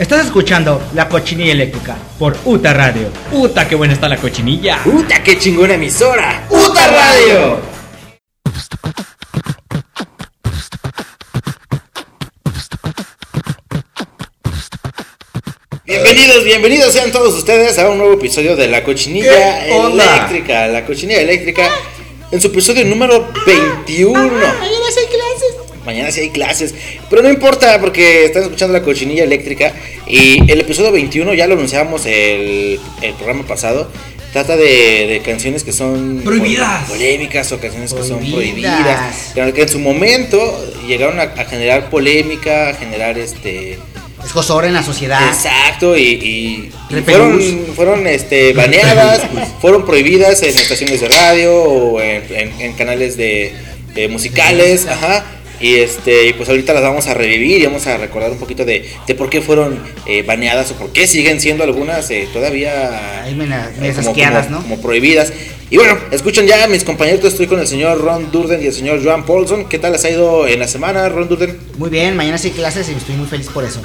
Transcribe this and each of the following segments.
Estás escuchando La Cochinilla Eléctrica por UTA Radio. ¡Puta, qué buena está la cochinilla! ¡Puta, qué chingona emisora! ¡Puta Radio! Bienvenidos, bienvenidos sean todos ustedes a un nuevo episodio de La Cochinilla. Eléctrica. La Cochinilla Eléctrica en su episodio número 21. Mañana sí hay clases. Pero no importa porque están escuchando la cochinilla eléctrica y el episodio 21 ya lo anunciamos el, el programa pasado. Trata de, de canciones que son Prohibidas. pol- polémicas o canciones que son Prohibidas. que en su momento llegaron a, a generar polémica, a generar este Escosor en la sociedad. exacto y, y- y Repelús. fueron fueron este baneadas, fueron prohibidas en estaciones de radio o en, en- en canales de, de musicales, ajá. Y este, y pues ahorita las vamos a revivir y vamos a recordar un poquito de, de por qué fueron eh, baneadas o por qué siguen siendo algunas eh, todavía Ahí me la- eh, como, como- ¿no? como prohibidas. Y bueno, escuchen ya mis compañeros, estoy con el señor Ron Durden y el señor Joan Paulson. ¿Qué tal les ha ido en la semana, Ron Durden? Muy bien, mañana sí hay clases y estoy muy feliz por eso.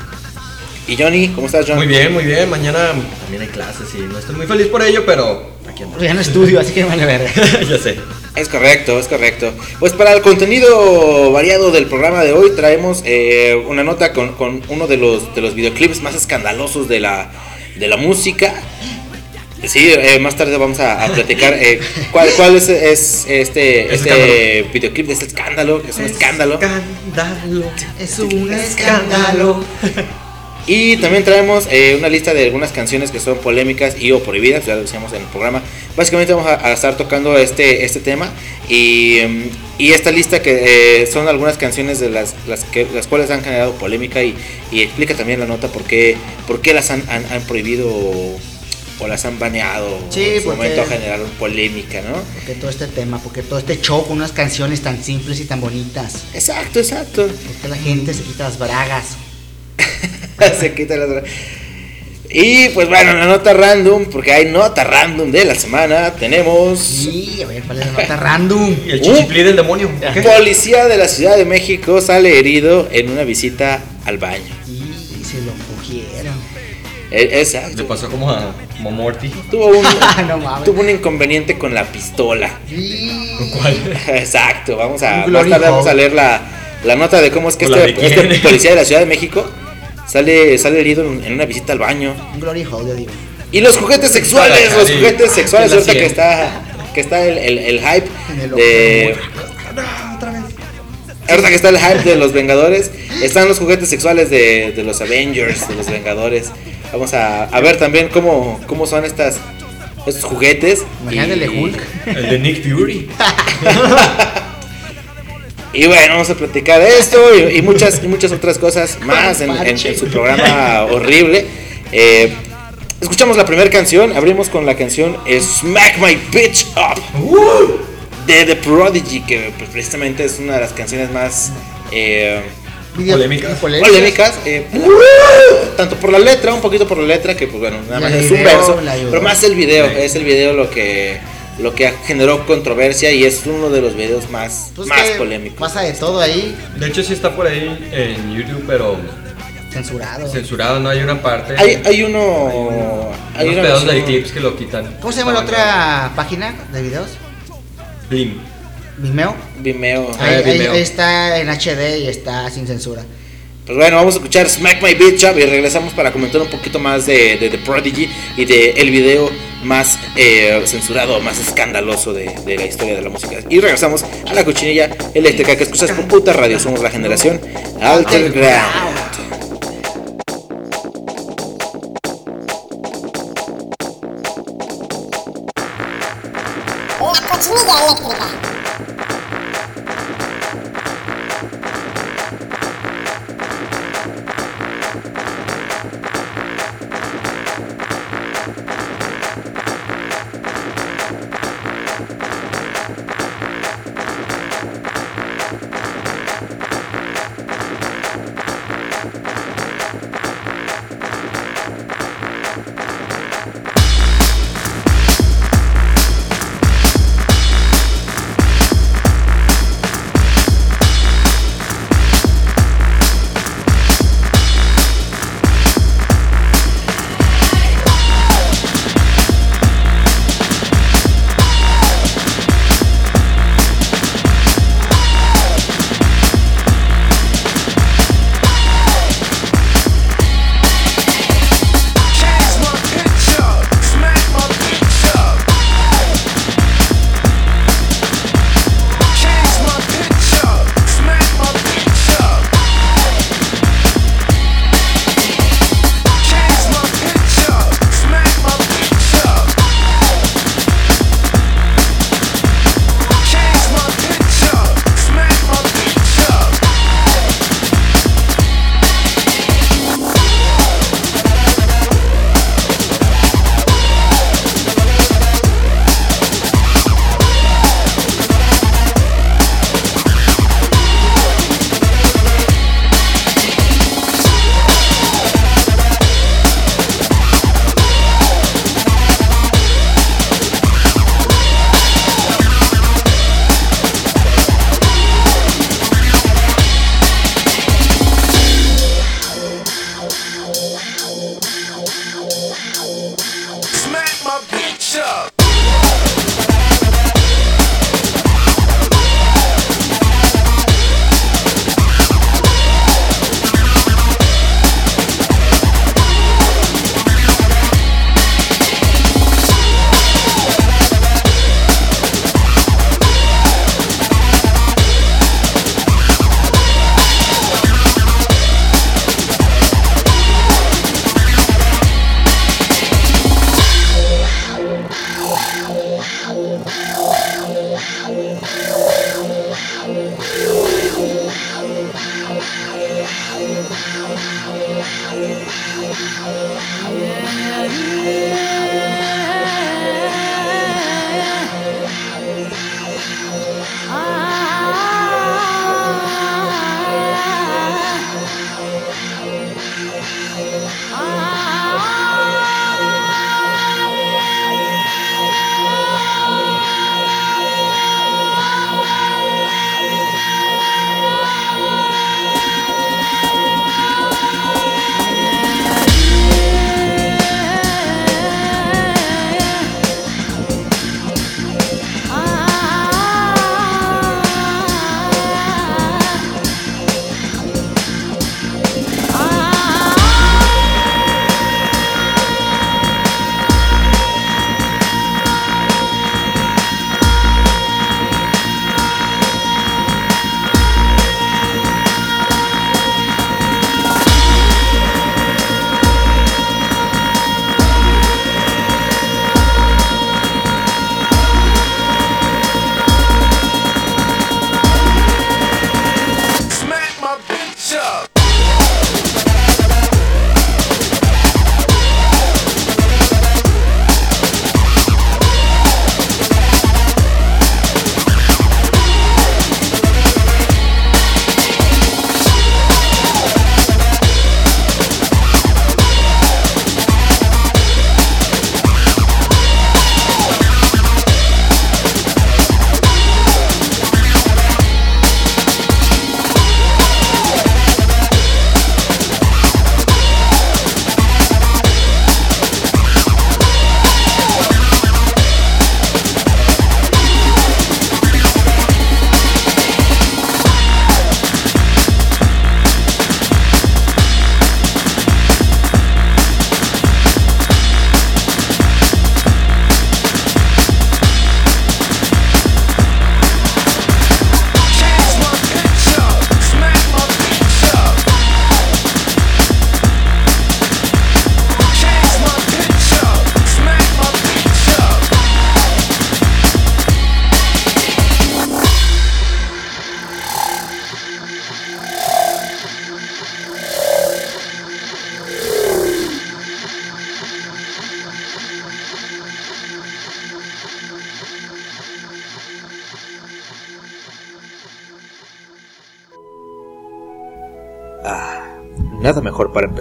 Y Johnny, ¿cómo estás, John? Muy bien, muy bien. Mañana también hay clases y no estoy muy feliz por ello, pero aquí andamos. Ya no estudio, así que me vale verga. ya sé. Es correcto, es correcto. Pues para el contenido variado del programa de hoy traemos eh, una nota con, con uno de los, de los videoclips más escandalosos de la, de la música. Sí, eh, más tarde vamos a, a platicar eh, cuál, cuál es, es este, Es este videoclip de este escándalo, que es un escándalo. Escándalo. Es un escándalo. Y también traemos eh, una lista de algunas canciones que son polémicas y o prohibidas, ya lo decíamos en el programa. Básicamente vamos a, a estar tocando este, este tema y, mm, y esta lista que eh, son algunas canciones de las, las, que, las cuales han generado polémica y, y explica también la nota por qué, por qué las han, han, han prohibido o, o las han baneado Sí, en su porque- momento generaron polémica, ¿no? Porque todo este tema, porque todo este show con unas canciones tan simples y tan bonitas. Exacto, exacto. Porque la gente se quita las bragas. Se quita la otra. Y pues bueno, la nota random, porque hay nota random de la semana, tenemos... Sí, a ver, ¿cuál es la nota random? El chichiplí del demonio. ¿qué? Policía de la Ciudad de México sale herido en una visita al baño. Y se lo cogieron. E- Le Exacto. pasó como a, como a Morty. Tuvo un, No mames. tuvo un inconveniente con la pistola. Y... ¿Cuál? Exacto. Vamos a, más tarde vamos a leer la, la nota de cómo es que ¿O la este, este policía de la Ciudad de México sale, sale herido en, en una visita al baño. Un glory hole, yo digo. Y los juguetes sexuales, los juguetes sexuales, ¿Quién la ahorita que está, que está el, el- el hype el de... Ahorita que está el hype de los Vengadores, están los juguetes sexuales de, de los Avengers, de los Vengadores. Vamos a, a ver también cómo, cómo son estas estos juguetes. Imagínate el de Hulk. El de Nick Fury. Y bueno, vamos a platicar de esto y, y muchas, y muchas otras cosas más en, en- en su programa horrible. Eh, escuchamos la primera canción, abrimos con la canción Smack My Bitch Up de The Prodigy, que pues, precisamente es una de las canciones más eh, Polémicas. polémicas. eh, tanto por la letra, un poquito por la letra, que pues bueno, nada más es un verso, pero más el video, es el video lo que lo que generó controversia y es uno de los videos más, Pues más que polémicos. Pasa de todo ahí, De hecho, sí está por ahí en YouTube, pero censurado. censurado. No hay una parte. Hay, hay uno. Hay unos pedazos versión- clips que lo quitan. ¿Cómo se llama la otra página de videos? Blim. Vimeo. Vimeo. Ah, Ahí, ahí- Vimeo. ahí está en HD y está sin censura. Pues bueno, vamos a escuchar Smack My Bitch Up y regresamos para comentar un poquito más de, de The Prodigy y de el video más eh, censurado, más escandaloso de, la historia de la música. Y regresamos a la cochinilla eléctrica que escuchas por puta radio. Somos la generación Alter Ground. La cochinilla eléctrica.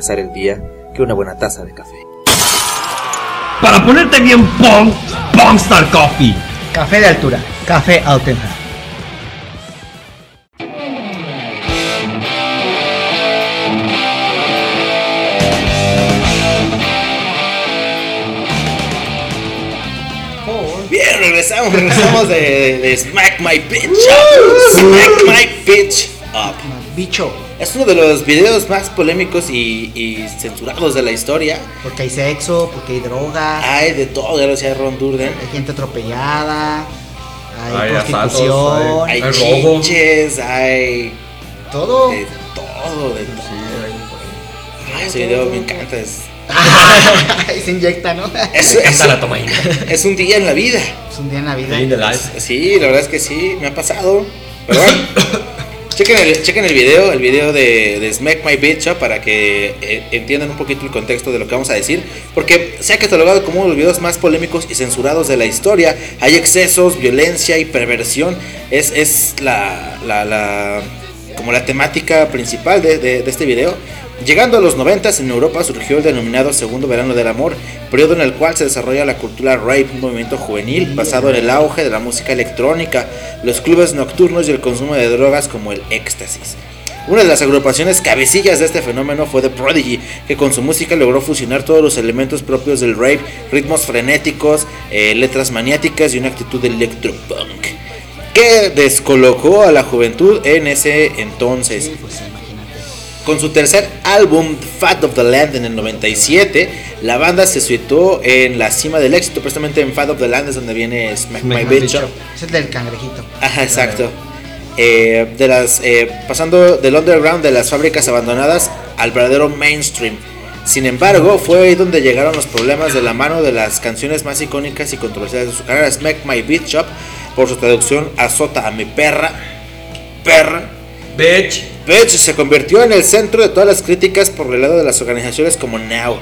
Empezar el día que una buena taza de café. Para ponerte bien pong, Pongstar Coffee. Café de altura, café auténtico. Bien, regresamos, regresamos de, de Smack My Bitch Up. Smack My Bitch Up. Bicho, Es uno de los videos más polémicos y, y censurados de la historia. porque hay sexo, porque hay drogas, Hay de todo, ya lo decía Ron Durden. hay gente atropellada, hay, Hay asaltos, prostitución, Hay Hay robo. chinches, hay todo. de todo, de todo. Sí, Ay, ese video me encanta. Es, Ahí se inyecta, ¿no? es, es- encanta la tomaína. es un día en la vida. Es un día en la vida. In the life. Sí, la verdad es que sí, me ha pasado. Pero bueno, chequen el, chequen el video, el video de, de Smack My Bitch Up para que eh, entiendan un poquito el contexto de lo que vamos a decir. Porque se ha catalogado como uno de los videos más polémicos y censurados de la historia. Hay excesos, violencia y perversión. Es, es la, la, la- como la temática principal de, de- de este video. Llegando a los 90 en Europa surgió el denominado Segundo Verano del Amor, periodo en el cual se desarrolla la cultura rape, un movimiento juvenil basado en el auge de la música electrónica, los clubes nocturnos y el consumo de drogas como el éxtasis. Una de las agrupaciones cabecillas de este fenómeno fue The Prodigy, que con su música logró fusionar todos los elementos propios del rape, ritmos frenéticos, eh, letras maniáticas y una actitud electropunk, que descolocó a la juventud en ese entonces. Con su tercer álbum, Fat of the Land, en el 97, la banda se situó en la cima del éxito, precisamente en Fat of the Land es donde viene Smack, My My Bitch. Es el del cangrejito. Ajá, exacto. Eh, de las, eh, pasando del underground de las fábricas abandonadas al verdadero mainstream. Sin embargo, fue ahí donde llegaron los problemas de la mano de las canciones más icónicas y controversiales de su carrera, Smack My Bitch Up, por su traducción Azota a mi perra, perra, Bitch. Bitch se convirtió en el centro de todas las críticas por el lado de las organizaciones como NOW,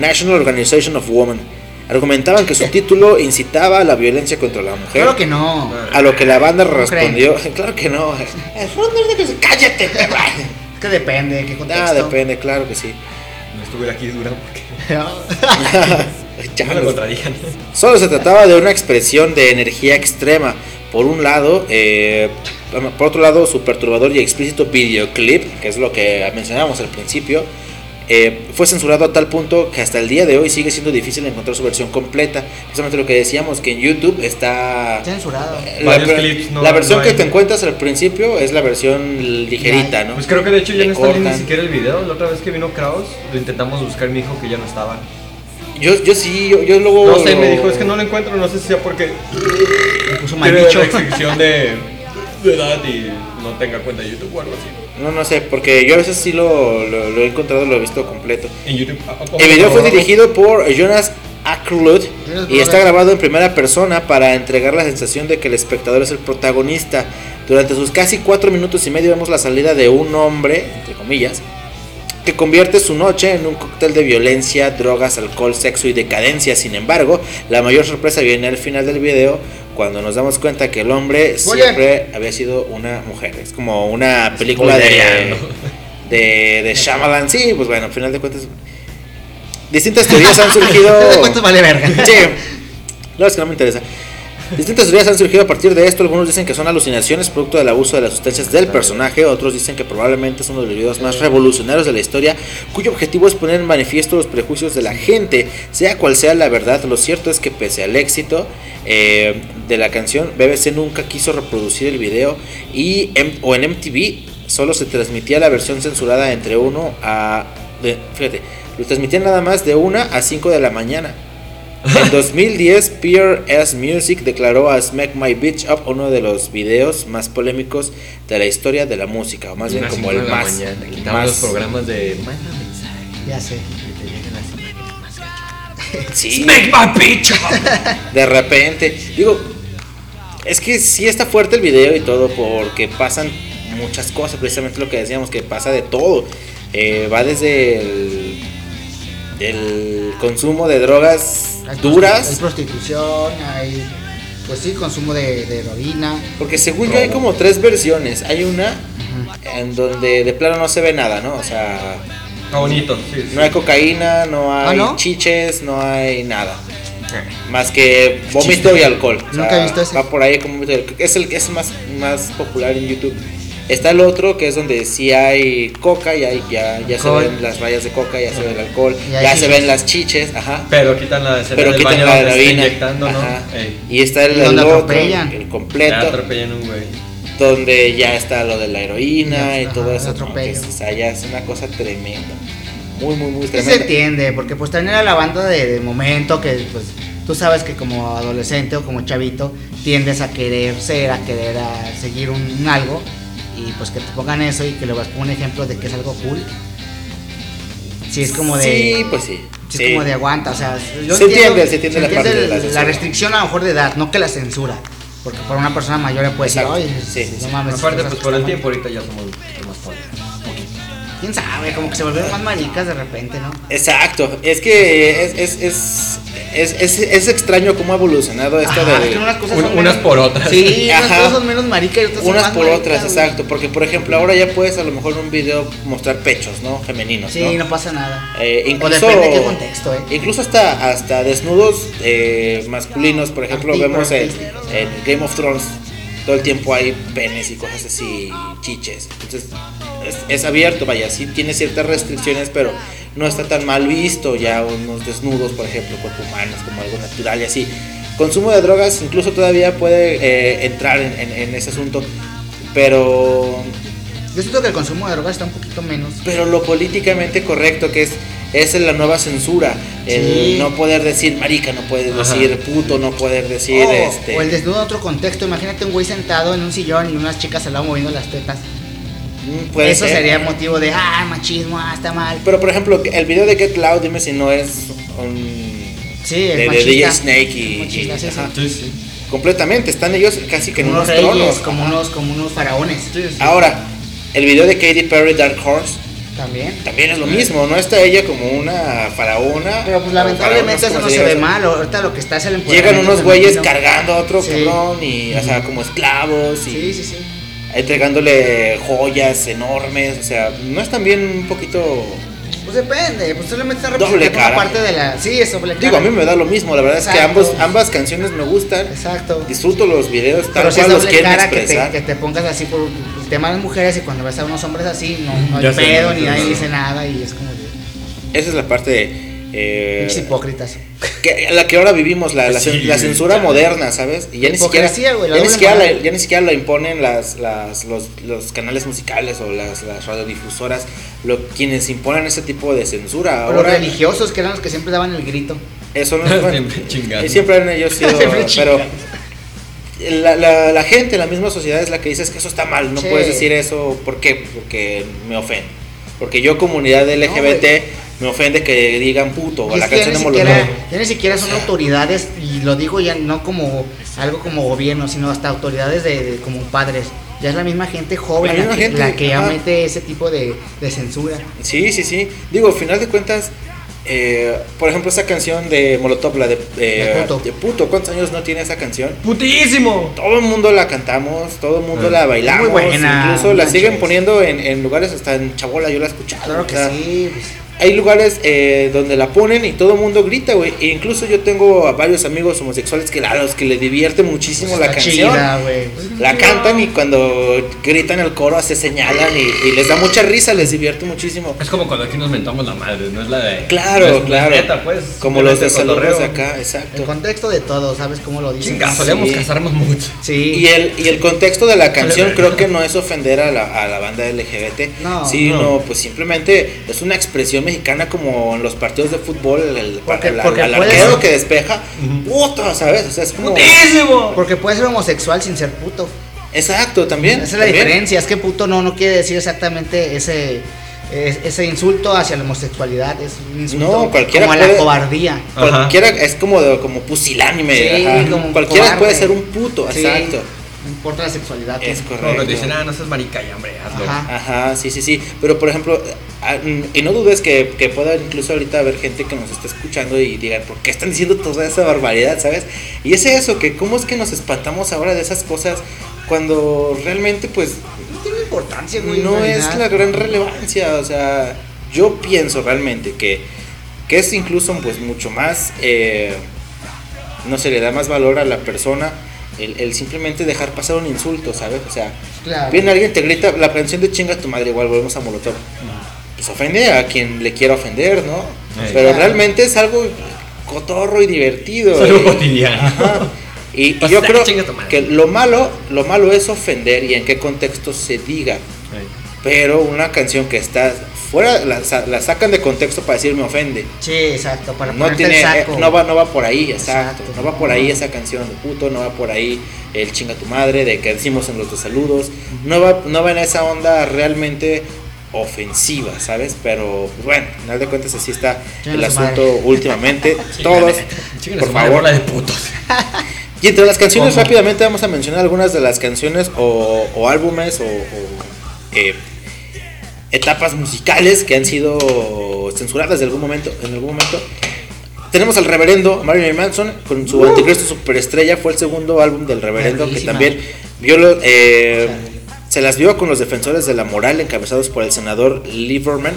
National Organization of Women. Argumentaban que su título incitaba a la violencia contra la mujer. Claro que no. A lo que la banda respondió, claro que no. Cállate. Es que depende de qué contexto. Ah, depende, claro que sí. No estuviera aquí dura porque Ya me nos- contrarían. Solo se trataba de una expresión de energía extrema. Por un lado, eh, por otro lado, su perturbador y explícito videoclip, que es lo que mencionábamos al principio, eh, fue censurado a tal punto que hasta el día de hoy sigue siendo difícil encontrar su versión completa. Precisamente lo que decíamos, que en YouTube está... Censurado. La, Varios per- clips, no- la versión no que te encuentras al principio es la versión ligerita, ¿no? Pues creo que de hecho ya Le no está ni siquiera el video. La otra vez que vino Kraus, lo intentamos buscar y me dijo que ya no estaba. Yo, yo sí, yo, yo luego... No sé, me dijo, es que no lo encuentro, no sé si sea porque Me puso mal tiene restricción de, de edad y no tenga cuenta de YouTube o algo así. No, no sé, porque yo a veces sí lo, lo- lo he encontrado, lo he visto completo. En YouTube. ¿a- a- El video fue dirigido por Jonas Jonas y está grabado en primera persona para entregar la sensación de que el espectador es el protagonista. Durante sus casi cuatro minutos y medio vemos la salida de un hombre, entre comillas, que convierte su noche en un cóctel de violencia, drogas, alcohol, sexo y decadencia. Sin embargo, la mayor sorpresa viene al final del video cuando nos damos cuenta que el hombre siempre había sido una mujer. Es como una película de, de, de Shyamalan. Sí, pues bueno, al final de cuentas... Distintas teorías han surgido... ¿Cuánto vale verga? Sí, no, es que no me interesa. Distintas teorías han surgido a partir de esto. Algunos dicen que son alucinaciones producto del abuso de las sustancias del personaje. Otros dicen que probablemente es uno de los videos más revolucionarios de la historia, cuyo objetivo es poner en manifiesto los prejuicios de la gente. Sea cual sea la verdad, lo cierto es que pese al éxito eh, de la canción, BBC nunca quiso reproducir el video y em- o en MTV solo se transmitía la versión censurada entre 1 a... de- fíjate, lo transmitían nada más de 1 a 5 de la mañana. En 2010, PRS Music declaró a Smack My Bitch Up uno de los videos más polémicos de la historia de la música, o más bien como el más, mañana, el quitamos los más programas de. Manda mensaje. Ya sé. que te lleguen las imágenes más sí, Make my bitch up. de repente, digo, es que sí está fuerte el video y todo porque pasan muchas cosas, precisamente lo que decíamos que pasa de todo, Eh, va desde el, el consumo de drogas Hay duras. prostitución, hay. Pues sí, consumo de, de heroína. Porque según yo hay como tres versiones. Hay una en donde de plano no se ve nada, ¿no? O sea, Está bonito, sí. sí. no hay cocaína, no hay ¿no? chiches, no hay nada. Más que vómito y alcohol. O Nunca he visto ese. Va por ahí como vómito y alcohol. Es el que es más, más popular en YouTube. Está el otro que es donde sí hay coca, ya, hay- ya, ya se ven las rayas de coca, ya se ve el alcohol, ya se ven las chiches, ajá. Pero quitan la escena Pero del quitan baño la heroína. Y está el, Y el otro, atropellan. el Ya completo. atropellan un güey. donde ya está lo de la heroína Ya, y ajá, todo eso. Que, o sea, ya es una cosa tremenda. Muy, muy, muy Sí se tremenda. entiende, porque pues también era la banda de, de momento que pues tú sabes que como adolescente o como chavito tiendes a querer ser, a querer a seguir un, un algo y pues que te pongan eso y que le vas como un ejemplo de que es algo cool. Sí, es como de... Sí, pues sí. sí. es como de aguanta, o sea, yo Se entiendo- entiende, se entiende la parte de la restricción a lo mejor de edad, no que la censura, porque para una persona mayor le puede decir, Exacto, oye, sí, no mames, Aparte, pues por el está mal". tiempo ahorita ya somos Quién sabe, como que se volvieron más maricas de repente, ¿no? Exacto. Es que es, es, es, es, es- es extraño cómo ha evolucionado esto Ajá, de. es que unas cosas Un- son unas menos- por otras. Sí, unas Ajá. cosas son menos maricas y otras son Unas más por maricas, otras, güey. exacto. Porque, por ejemplo, ahora ya puedes a lo mejor en un video mostrar pechos, ¿no? Femeninos. Sí, ¿no? no pasa nada. Eh, o incluso, depende de qué contexto, ¿eh? Incluso hasta, hasta desnudos eh, masculinos, por ejemplo, Artículos, vemos en, en Game of Thrones, todo el tiempo hay penes y cosas así, chiches. Entonces, es, es abierto, vaya, sí tiene ciertas restricciones, pero no está tan mal visto ya unos desnudos, por ejemplo, cuerpo humanos, como algo natural y así. Consumo de drogas incluso todavía puede eh, entrar en, en- en ese asunto, pero Yo siento que el consumo de drogas está un poquito menos. pero lo políticamente correcto que es es la nueva censura el Sí. no poder decir marica no puedes Ajá. decir puto no poder decir o, este o el desnudo en otro contexto. Imagínate un güey sentado en un sillón y unas chicas al lado moviendo las tetas. mm, puede Eso ser. sería motivo de, ah, machismo, ah, está mal. pero por ejemplo el video de Get Loud dime si no es un Sí, es de. DJ Snake y, Machista, y- sí, sí. ajá. Sí, sí. completamente están ellos casi que en Como unos unos reyes, tronos como unos, como unos faraones. ahora el video de Katy Perry Dark Horse También. también es lo mismo, no está ella como una faraona. Pero pues lamentablemente eso no ¿cómo se ve mal. Ahorita lo que está es el Llegan unos güeyes cargando a otro Sí. cabrón y, o sea, como esclavos y Sí, sí, sí. entregándole joyas enormes, o sea, no es también un poquito Pues depende, pues solamente está Doble representando una cara. parte de la. Sí, es doble Digo, a cara. mí me da lo mismo, la verdad es que ambos, ambas canciones me gustan. Exacto. Disfruto los videos tal Pero si es los doble quieren cara que te, expresar. que te pongas así por el tema de las mujeres y cuando ves a unos hombres así, no, no hay Ya pedo no ni nadie no. dice nada y es como de. Esa es la parte eh, Pinches hipócritas. que, la que ahora vivimos, la, la, Sí, la censura ya. moderna, ¿sabes? Y ya ni siquiera, Hipocresía, güey, la ya ni siquiera, la, ya ni siquiera lo imponen las, las, los, los canales musicales o las, las radiodifusoras, lo, quienes imponen ese tipo de censura. O los Ahora, religiosos que eran los que siempre daban el grito. Eso no es bueno. Y siempre han ellos sido. Siempre pero la, la, la gente, la misma sociedad es la que dice es que eso está mal. No Sí. puedes decir eso. ¿Por qué? Porque me ofende. Porque yo, comunidad LGBT, me ofende que digan puto o la canción de siquiera, Molotov. ya ni siquiera son autoridades, y lo digo ya no como algo como gobierno, sino hasta autoridades de, de- como padres. Ya es la misma gente joven La que, gente, la que ya mete ese tipo de, de censura. Sí, sí, sí. Digo, al final de cuentas, eh, por ejemplo, esa canción de Molotov, la de, eh, Puto. de puto, ¿cuántos años no tiene esa canción? ¡Putísimo! Todo el mundo la cantamos, todo el mundo Ah. la bailamos, muy buena, incluso la manches. siguen poniendo en, en lugares hasta en Chabola, yo la he escuchado. Claro o que sea, sí. pues. Hay lugares eh, donde la ponen y todo el mundo grita, güey. E incluso yo tengo a varios amigos homosexuales que a los que les divierte muchísimo la Está canción. chida, güey. La cantan y cuando gritan el coro se señalan y, y les da mucha risa, les divierte muchísimo. Es como cuando aquí nos mentamos la madre, no es la de. Claro, no es- claro. neta, pues. Como los de simplemente saludos de acá, El exacto. contexto de todo, ¿sabes cómo lo dicen? Chinga, Sí. solemos casarnos mucho. Sí. Y el, y el contexto de la canción creo que no es ofender a la, a la banda LGBT, No, sino no. pues simplemente es una expresión mexicana como en los partidos de fútbol, el, Porque- el- porque arquero que despeja, puto, ¿sabes? O sea, es como... ¡Putísimo! Porque puede ser homosexual sin ser puto. Exacto, también. Esa es la también. diferencia. Es que puto no, no quiere decir exactamente ese, es- ese insulto hacia la homosexualidad. Es un insulto No, cualquiera como a la puede- cobardía. Ajá. Cualquiera es como, de- como pusilánime. Sí, como Cualquiera cobarde. puede ser un puto, Sí, exacto. No importa la sexualidad. Es correcto. Te dicen, ah, no seas marica y hombre, hazlo. Ajá. Ajá, sí, sí, sí. Pero por ejemplo, ah, mm, y no dudes que, que pueda incluso ahorita haber gente que nos está escuchando y digan, ¿por qué están diciendo toda esa barbaridad, sabes? Y es eso, que cómo es que nos espantamos ahora de esas cosas cuando realmente pues No tiene importancia, güey. no es la gran relevancia. O sea, yo pienso realmente que, que es incluso pues mucho más, eh, no se le da más valor a la persona. El, el simplemente dejar pasar un insulto, ¿sabes? O sea, Claro. Viene alguien, te grita la canción de chinga tu madre, igual volvemos a Molotov. Pues ofende a quien le quiera ofender, ¿no? Sí. Pero Claro. realmente es algo cotorro y divertido. Es algo y- cotidiano. Ajá. Y, y Pues, yo creo que lo malo, lo malo es ofender y en qué contexto se diga. Pero una canción que está fuera, la, sa- la sacan de contexto para decir me ofende. Sí, exacto. Para No, tiene, el eh, saco. no, va, no va por ahí, exacto. Exacto. No va por ahí esa canción de puto, no va por ahí el chinga tu madre de que decimos en los dos saludos. No va, no va en esa onda realmente ofensiva, ¿sabes? Pero pues, bueno, al final de cuentas así está el su asunto madre. últimamente. Todos, por favor. bola de putos. Y entre las canciones ¿Cómo? rápidamente vamos a mencionar algunas de las canciones o, o álbumes o, o, eh, etapas musicales que han sido censuradas de algún momento, en algún momento. Tenemos al reverendo Marilyn Manson con su Anticristo Superestrella, fue el segundo álbum del reverendo que también vio eh, se las vio con los defensores de la moral encabezados por el senador Lieberman,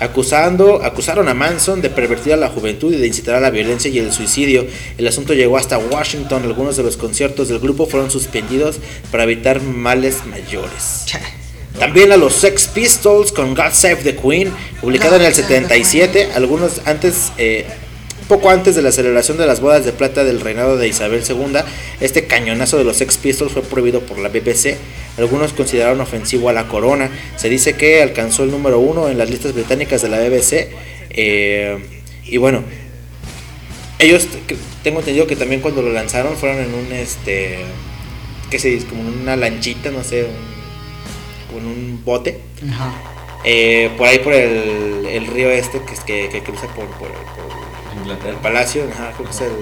acusando, acusaron a Manson de pervertir a la juventud y de incitar a la violencia y el suicidio. El asunto llegó hasta Washington, algunos de los conciertos del grupo fueron suspendidos para evitar males mayores. Cha. También a los Sex Pistols con God Save the Queen, publicada en el 77, algunos antes, eh, poco antes de la celebración de las bodas de plata del reinado de Isabel II. Este cañonazo de los Sex Pistols fue prohibido por la BBC. Algunos consideraron ofensivo a la corona. Se dice que alcanzó el número uno en las listas británicas de la BBC. eh, y bueno, ellos tengo entendido que también cuando lo lanzaron fueron en un este qué se dice como en una lanchita no sé un, como en un bote Ajá. eh, por ahí por el, el río este que, es- que, que cruza por, por- por el palacio ajá, creo que es el,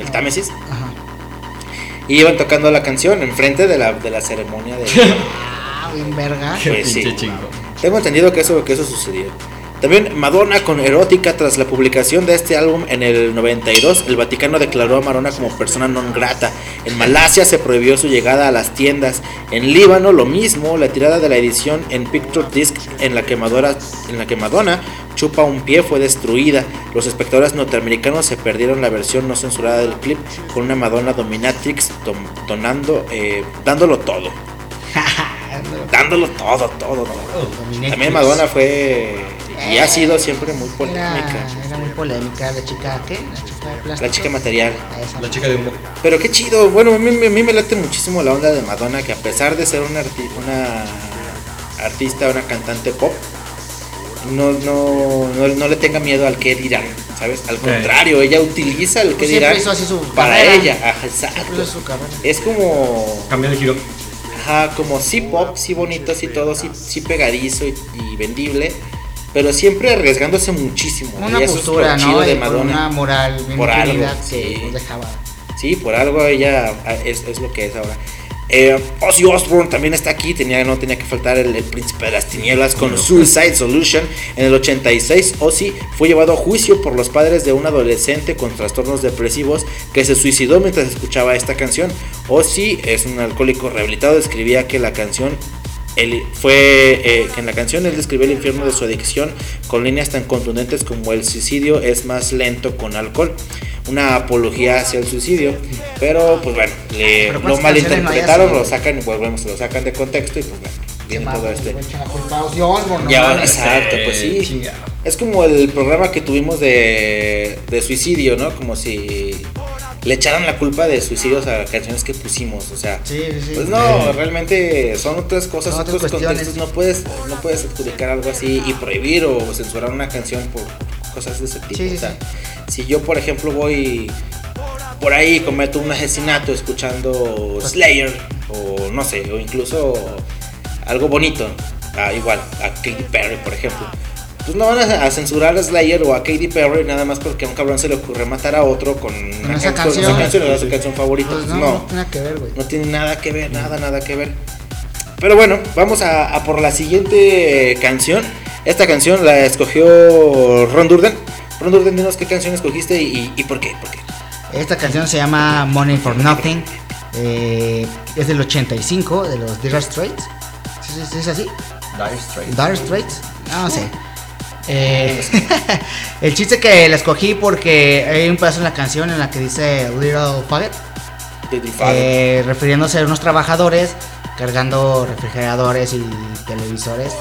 el Támesis Ajá. y iban tocando la canción enfrente de la, de la ceremonia de, bien verga. Qué Pues sí. chingo. Tengo entendido que eso, que eso sucedió. También Madonna con Erótica, tras la publicación de este álbum en el 92, el Vaticano declaró a Madonna como persona non grata. En Malasia se prohibió su llegada a las tiendas. En Líbano lo mismo, la tirada de la edición en Picture Disc en la que Madonna, en la que Madonna chupa un pie fue destruida. Los espectadores norteamericanos se perdieron la versión no censurada del clip con una Madonna dominatrix donando, eh, dándolo todo. Dándolo todo, todo, todo. También Madonna fue y ha sido siempre muy polémica. era muy polémica. La chica, ¿qué? La chica de plástico. La chica material. La chica de humo. Pero qué chido. Bueno, a mí, a mí me late muchísimo la onda de Madonna, que a pesar de ser una, arti- una artista, una cantante pop, no, no, no, no le tenga miedo al que dirán, ¿sabes? Al contrario, ella utiliza el que Pues dirán hizo así su para carrera. ella. Ajá, exacto. hizo su carrera. Es como Cambia de giro. Ajá, como sí pop, sí bonito, sí todo, sí, sí pegadizo y, y vendible, pero siempre arriesgándose muchísimo. Una y eso postura, es lo ¿no? de Y con una Madonna. moral bien Por algo, sí. que nos dejaba. Sí, por algo ella ah, es, es lo que es ahora. Eh, Ozzy Osbourne también está aquí, tenía, no tenía que faltar el, el príncipe de las tinieblas con Suicide Solution. En el 86, Ozzy fue llevado a juicio por los padres de un adolescente con trastornos depresivos que se suicidó mientras escuchaba esta canción. Ozzy es un alcohólico rehabilitado, describía que la canción él fue eh, que en la canción él describió el infierno de su adicción con líneas tan contundentes como el suicidio es más lento con alcohol, una apología hacia el suicidio, pero pues bueno, le, Pero lo ¿cuántas canciones no hay malinterpretaron, lo sacan y volvemos, lo sacan de contexto y pues bueno, viene todo este. Exacto, pues sí. Es como el programa que tuvimos de, de suicidio, ¿no? Como si le echaran la culpa de suicidios a canciones que pusimos, o sea. Sí, sí, sí. Pues no, realmente son otras cosas, Son otros cuestiones. contextos. No puedes, no puedes adjudicar algo así y prohibir o censurar una canción por cosas de ese tipo. Sí, sí, o sea, si yo, por ejemplo, voy por ahí y cometo un asesinato escuchando Pues Slayer o no sé, o incluso algo bonito, ah, igual, a Katy Perry, por ejemplo. Pues no van a, a censurar a Slayer o a Katy Perry nada más porque a un cabrón se le ocurre matar a otro con una esa canción. canción, o su canción favorita. Pues no, no no. tiene nada que ver, güey. No tiene nada que ver, nada, nada que ver. Pero bueno, vamos a, a por la siguiente canción. Esta canción la escogió Ron Durden. Ron Durden, dinos qué canción escogiste y, y por qué. ¿Por qué? Esta canción se llama Money for Nothing. eh, es del 85, de los Dire Straits. ¿Sí, sí, sí, ¿Es así? Dire Straits. Dire Straits. No sé. Eh, el chiste que la escogí porque hay un pedazo en la canción en la que dice Little Faggot. Eh, refiriéndose a unos trabajadores cargando refrigeradores y televisores.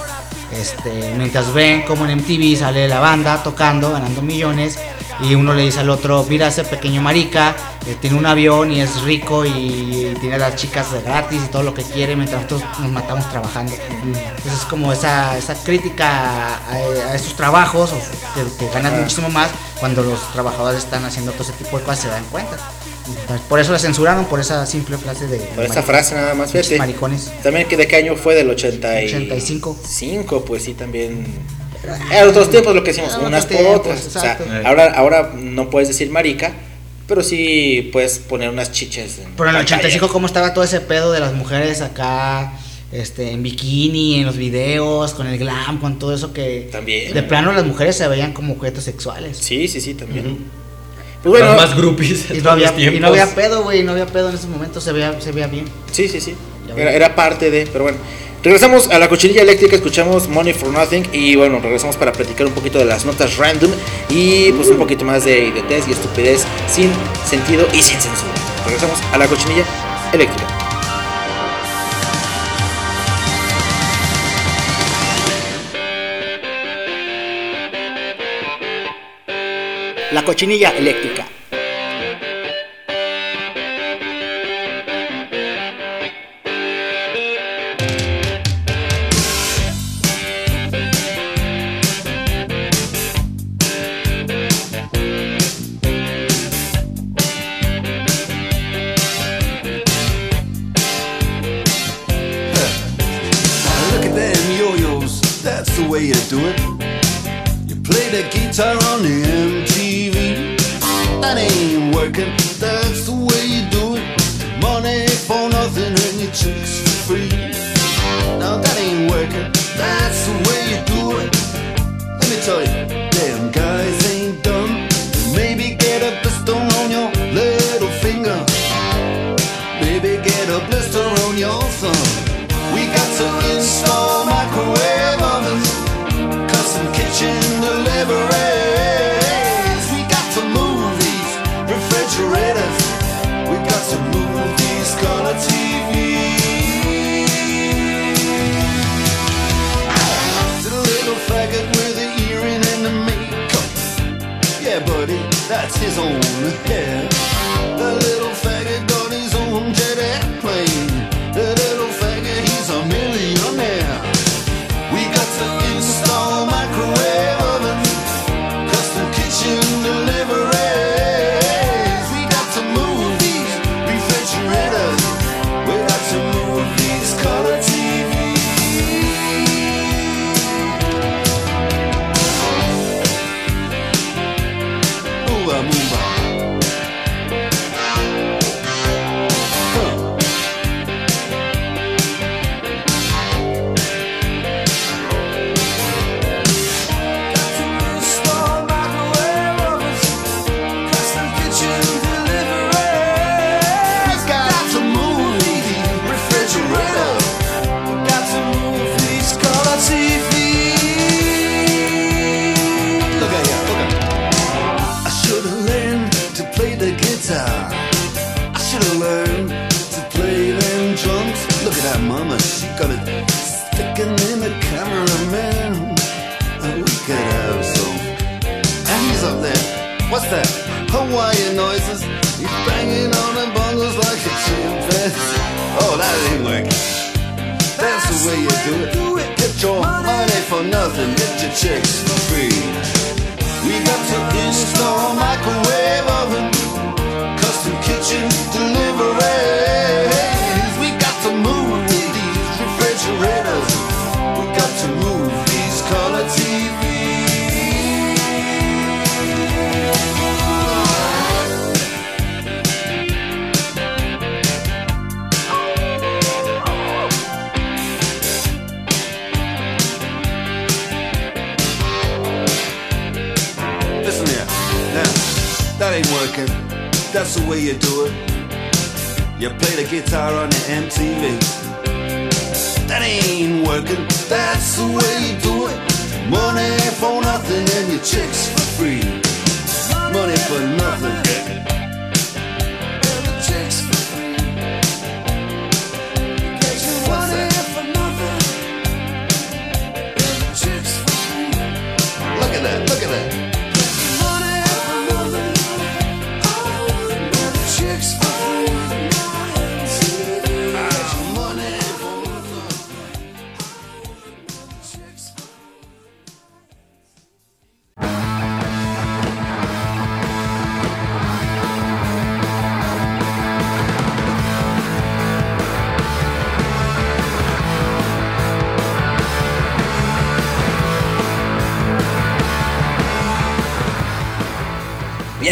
Este, mientras ven como en MTV sale la banda tocando, ganando millones, y uno le dice al otro, mira ese pequeño marica, eh, tiene un avión y es rico y tiene a las chicas de gratis y todo lo que quiere mientras nosotros nos matamos trabajando. Entonces es como esa, esa crítica a, a esos trabajos, que, que ganan muchísimo más cuando los trabajadores están haciendo todo ese tipo de cosas se dan cuenta. Entonces, por eso la censuraron, por esa simple frase de... Por esa frase nada más, fíjate. maricones. También que de qué año fue del 80 y- 85. 5, pues sí, también. Eran otros tiempos lo que decimos, Eran unas por otras. O sea, ahora, ahora no puedes decir marica, pero sí puedes poner unas chiches. En Pero en el pantalla. 85 cómo estaba todo ese pedo de las mujeres acá este en bikini, en los videos, con el glam, con todo eso que También. de plano las mujeres se veían como objetos sexuales. Sí, sí, sí, también. Pues bueno, más groupies Y en no, había, y no había pedo, güey, no había pedo en ese momento, se veía, se veía bien. sí, sí, sí. Era, era parte de, pero bueno. Regresamos a la cochinilla eléctrica, escuchamos Money for Nothing y bueno, regresamos para platicar un poquito de las notas random y pues un poquito más de idiotez y estupidez sin sentido y sin censura. Regresamos a la cochinilla eléctrica. La cochinilla eléctrica.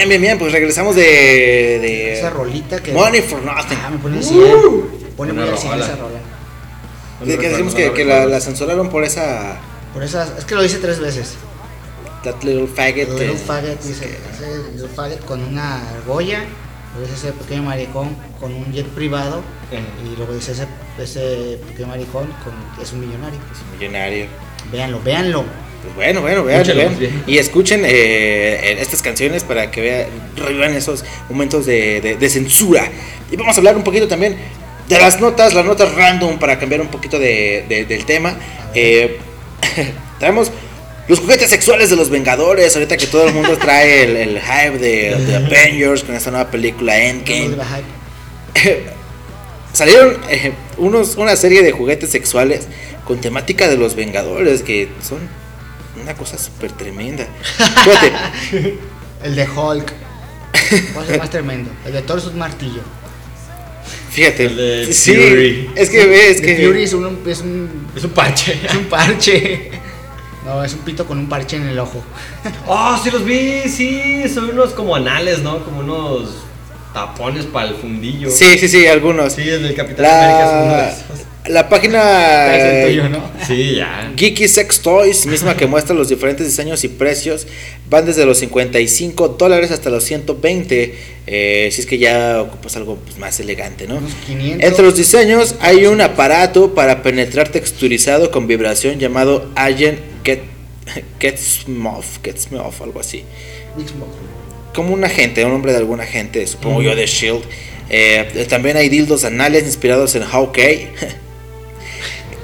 Bien, bien, bien, pues regresamos de. de Esa rolita que. Money for Nothing. Ah, me pone así. ¿eh? Pone muy así esa rola. Que decimos que, que la, la censuraron por esa. Por esas. Es que lo hice tres veces. That little faggot. Little eh, faggot, dice. Ese little faggot con una argolla. Luego dice ese pequeño maricón con un jet privado. Y luego dice ese, ese pequeño maricón con, es un millonario. Millonario. Véanlo, véanlo. Pues bueno, bueno, vean, vean. Y escuchen eh, estas canciones para que vean, revivan esos momentos de, de- de censura. Y vamos a hablar un poquito también de las notas, las notas random para cambiar un poquito de- de- del tema. Eh, traemos los juguetes sexuales de los Vengadores. Ahorita que todo el mundo trae el, el hype de, de Avengers con esta nueva película Endgame. Salieron eh, unos, una serie de juguetes sexuales con temática de los Vengadores que son una cosa súper tremenda. Fíjate, El de Hulk. ¿Cuál es el más tremendo? El de Thor es un martillo. fíjate. El de sí, Fury. es que ve, es que Fury es un, es un, Es un parche. es un parche. No, es un pito con un parche en el ojo. Oh, sí los vi, sí, son unos como anales, ¿no? Como unos tapones para el fundillo. Sí, sí, sí, algunos. Sí, el del Capitán América es uno de La, página el tuyo, ¿no? Sí, ya. Geeky Sex Toys, misma que muestra los diferentes diseños y precios, van desde los 55 dólares hasta los 120, eh, si es que ya ocupas algo pues, más elegante, ¿no? Unos 500. Entre los diseños hay un aparato para penetrar texturizado con vibración llamado Agent Get, Gets Me Off, Gets Me Off, algo así. Como un agente, un nombre de algún agente, supongo yo, de Shield. Eh, también hay dildos anales inspirados en Hawkeye,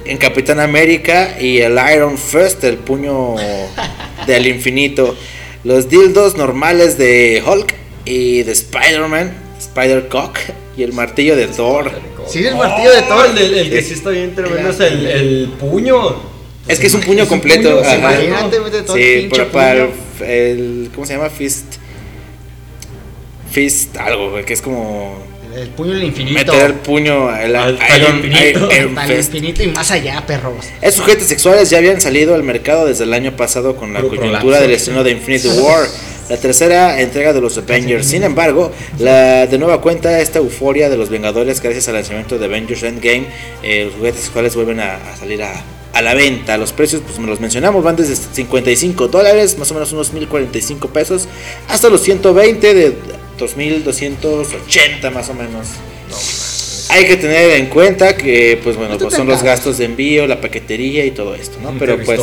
en Capitán América y el Iron Fist, el puño del infinito. Los dildos normales de Hulk y de Spider-Man, Spider-Cock y el martillo de Thor. Sí, el martillo de Thor. El, el que sí está bien tremendo es el, el puño. Es que es un puño Es un completo. Imagínate, mete todo el Sí, pinche para, para el, puño. el- ¿Cómo se llama? Fist. Fist, algo, güey, que es como. El puño del infinito. Meter el puño al Al- al Iron, infinito. Y más allá, perros. Estos juguetes sexuales ya habían salido al mercado desde el año pasado con la coyuntura del estreno de Infinity War, la tercera entrega de los Avengers. Sin embargo, la de nueva cuenta esta euforia de los Vengadores gracias al lanzamiento de Avengers Endgame, eh, los juguetes sexuales vuelven a, a salir a, a la venta. Los precios, pues me los mencionamos, van desde 55 dólares, más o menos unos 1045 pesos, hasta los 120 de 2280 más o menos. Hay que tener en cuenta que, pues bueno, ¿Cuánto pues son los gastos de envío, la paquetería y todo esto, ¿no? Pero pues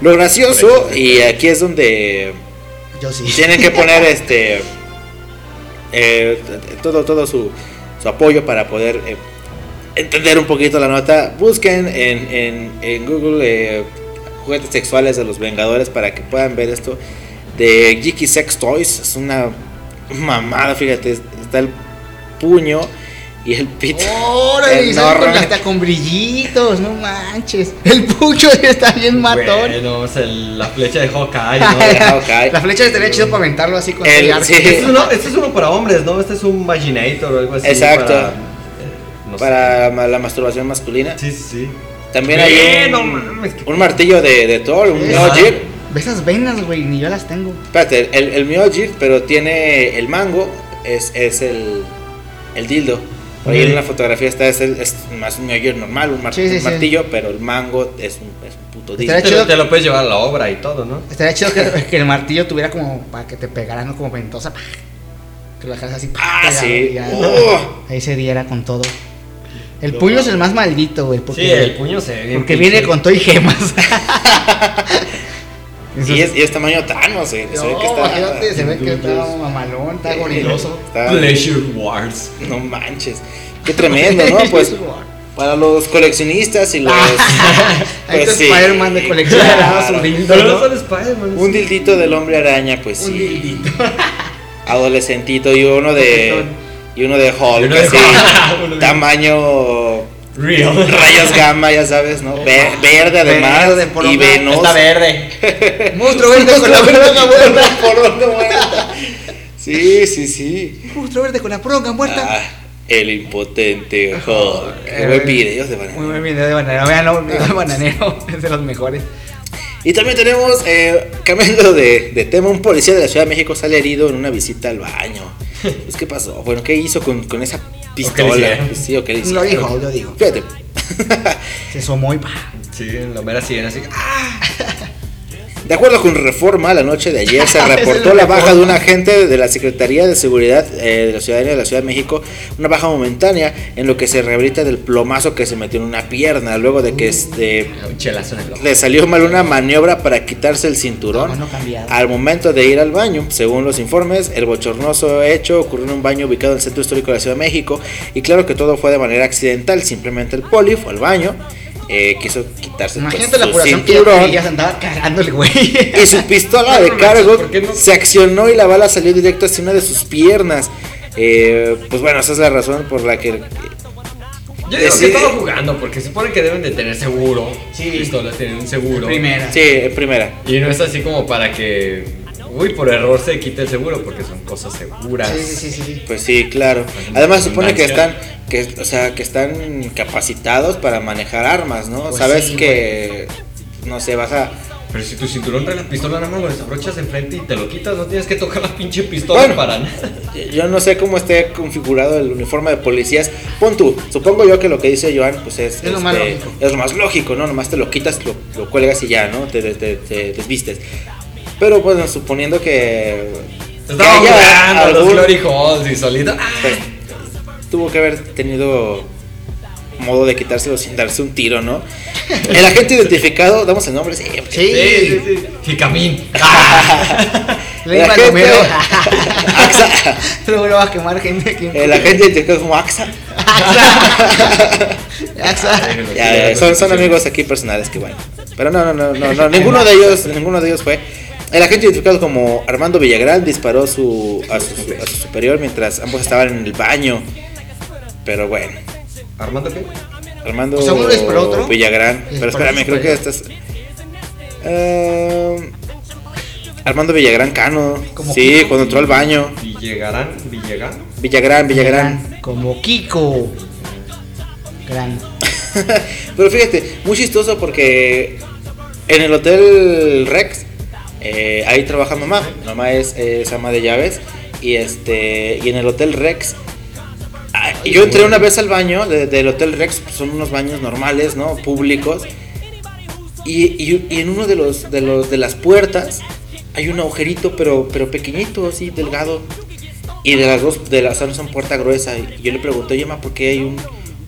lo gracioso, y aquí es donde Yo sí. tienen que poner este eh, todo, todo su, su apoyo para poder eh, entender un poquito la nota. Busquen en, en, en Google eh, juguetes sexuales de los Vengadores para que puedan ver esto de Geeky Sex Toys. Es una mamada, fíjate, está el puño y el pito. Órale, y sale con, enorme. hasta con brillitos, no manches. El pucho está bien matón. Bueno, es el- la flecha de Hawkeye, ¿no? ok. La flecha estaría chido para aventarlo así con El- el arco. sí. Este es, uno, este es uno para hombres, ¿no? Este es un Vaginator o algo así. Exacto. Para, eh, no. Para la masturbación masculina. Sí, sí, sí. También Bien, hay no un, mames, qué- un martillo de, de Thor, un Ajá. Esas venas, güey, ni yo las tengo. Espérate, el, el Mjolnir, pero tiene el mango, es, es el, el dildo. Por ahí en la fotografía está, es, el, es más un Mjolnir normal, un, mar- Sí, sí, un sí. martillo, pero el mango es un, es un puto dildo. Chido- lo- te lo puedes llevar a la obra y todo, ¿no? Estaría chido que, que el martillo tuviera como para que te pegara, ¿no? Como ventosa. pa, Que lo dejaras así. pa, Ah, pegado sí. y ya. Oh. Ahí se diera con todo. El puño es el más maldito, güey. Porque, Sí, el puño se ve bien. porque pinche. viene con todo y gemas. Y es, y es tamaño Thanos, eh, se ve No, que está. imagínate, se ve que está mamalón, está goriloso. Pleasure Wars. no manches. Qué tremendo, ¿no? Pues para los coleccionistas y los. Pues sí. Spider-Man de colección Claro. ¿no? no. Un dildito del hombre araña, pues Un sí. dildito. Adolescentito y uno de. Y uno de Hulk, Y uno de así. Tamaño. Real. Rayos gamma, ya sabes, ¿no? Ve- verde además. Verde, por y venoso. Está verde. Monstruo verde con la bronca muerta. Sí, sí, sí. Monstruo verde con la bronca muerta. Ah, el impotente Hulk. Eh, buen video de Banana. Muy buen video de bananero. Veanlo, el video de bananero es de los mejores. Y también tenemos, eh, cambiando de, de tema, un policía de la Ciudad de México sale herido en una visita al baño. Pues, ¿Qué pasó? Bueno, ¿qué hizo con, con esa pistola? sí, ¿o qué le Lo hicieron? dijo, lo dijo. Fíjate. Se asomó y pa. Sí, la mera sirena así. ¡Ah! De acuerdo con Reforma, la noche de ayer se reportó la baja de un agente de la Secretaría de Seguridad eh, de la Ciudadanía de la Ciudad de México, una baja momentánea en lo que se rehabilita del plomazo que se metió en una pierna luego de que este, el ojo. le salió mal una maniobra para quitarse el cinturón Ah, al momento de ir al baño. Según los informes, el bochornoso hecho ocurrió en un baño ubicado en el centro histórico de la Ciudad de México y claro que todo fue de manera accidental, simplemente el poli fue al baño, eh, quiso quitarse pues, Imagínate la su apuración que cinturón ya se andaba cagando el güey. y su pistola de cargo se accionó y la bala salió directo hacia una de sus piernas. Eh, pues bueno, esa es la razón por la que Yo digo Decide- que estaba jugando porque se supone que deben de tener seguro. Sí. Pistolas tienen un seguro. Primera. sí, primera. Y no es así como para que, uy, por error se quite el seguro porque son cosas seguras. Sí, sí, sí, sí. Pues sí, claro. Además se supone que están que o sea, que están capacitados para manejar armas, ¿no? Pues Sabes sí, que no sé, vas a Pero si tu cinturón trae la pistola, nada más lo desabrochas de enfrente y te lo quitas, no tienes que tocar la pinche pistola Bueno. para nada. Yo no sé cómo esté configurado el uniforme de policías. Pon tú, supongo yo que lo que dice Joan, pues es, Es lo más este, lógico. es lo más lógico, ¿no? Nomás te lo quitas, lo, lo cuelgas y ya, ¿no? Te, te- te- te desvistes. Pero bueno, suponiendo que. que Estaba haya jugando los algún- Glory Halls y solito. pues, tuvo que haber tenido modo de quitárselo sin darse un tiro, ¿no? El agente identificado, damos el nombre, sí. Sí, Sí, sí, sí. Jicamín. Le El iba a agente-. Axa. Luego lo va a quemar gente aquí. El agente identificado como AXA. Axa. Ya, ya, son, son amigos aquí personales que bueno. Pero no, no, no, no, no, ninguno de ellos, ninguno de ellos fue. El agente identificado como Armando Villagrán disparó su, a, su, a su superior mientras ambos estaban en el baño. Pero bueno, ¿Armando qué? Armando O sea, uno otro. Villagrán. ¿Le Pero espérame, creo que estás. Eh, Armando Villagrán Cano. Como Sí, Kiko. cuando entró al baño. Villegarán, Villegan. Villagrán, Villagrán. Como Kiko. Gran. Pero fíjate, muy chistoso porque en el Hotel Rex, eh, ahí trabaja mamá. Mamá es, es ama de llaves. Y este y en el Hotel Rex, ah, yo entré una vez al baño de- del Hotel Rex, son unos baños normales, ¿no? Públicos. Y, y- y en uno de los, de los de las puertas hay un agujerito, pero, pero pequeñito, así, delgado. Y de las dos, de las son puerta gruesa. Y yo le pregunté, oye, ma, ¿por qué hay un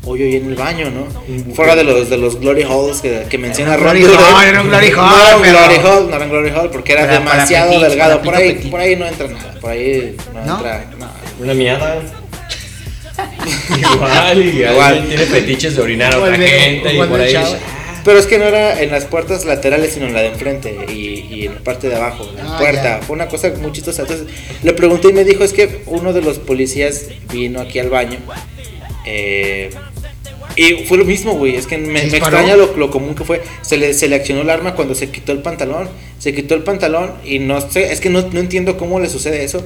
hoyo ahí en el baño, no? Un Fuera de los, de los Glory Halls que, que menciona Ron Glory Durden. Hall, era un Glory No Hall, era un pero- Glory Hall, no era un Glory Hall porque era demasiado delgado. Por ahí, petit. por ahí no entra nada. Por ahí no, ¿No? entra nada. Una miada. Igual, Igual. tiene fetiches de orinar a otra de- gente y por ahí. chavo. Pero es que no era en las puertas laterales, sino en la de enfrente y, y en la parte de abajo, en la Ah, puerta. ya. Fue una cosa muy chistosa. Entonces le pregunté y me dijo: Es que uno de los policías vino aquí al baño. eh, y fue lo mismo, güey. Es que me, extraña lo, lo común que fue. Se le, se le accionó el arma cuando se quitó el pantalón. Se quitó el pantalón y no sé, es que no, no entiendo cómo le sucede eso.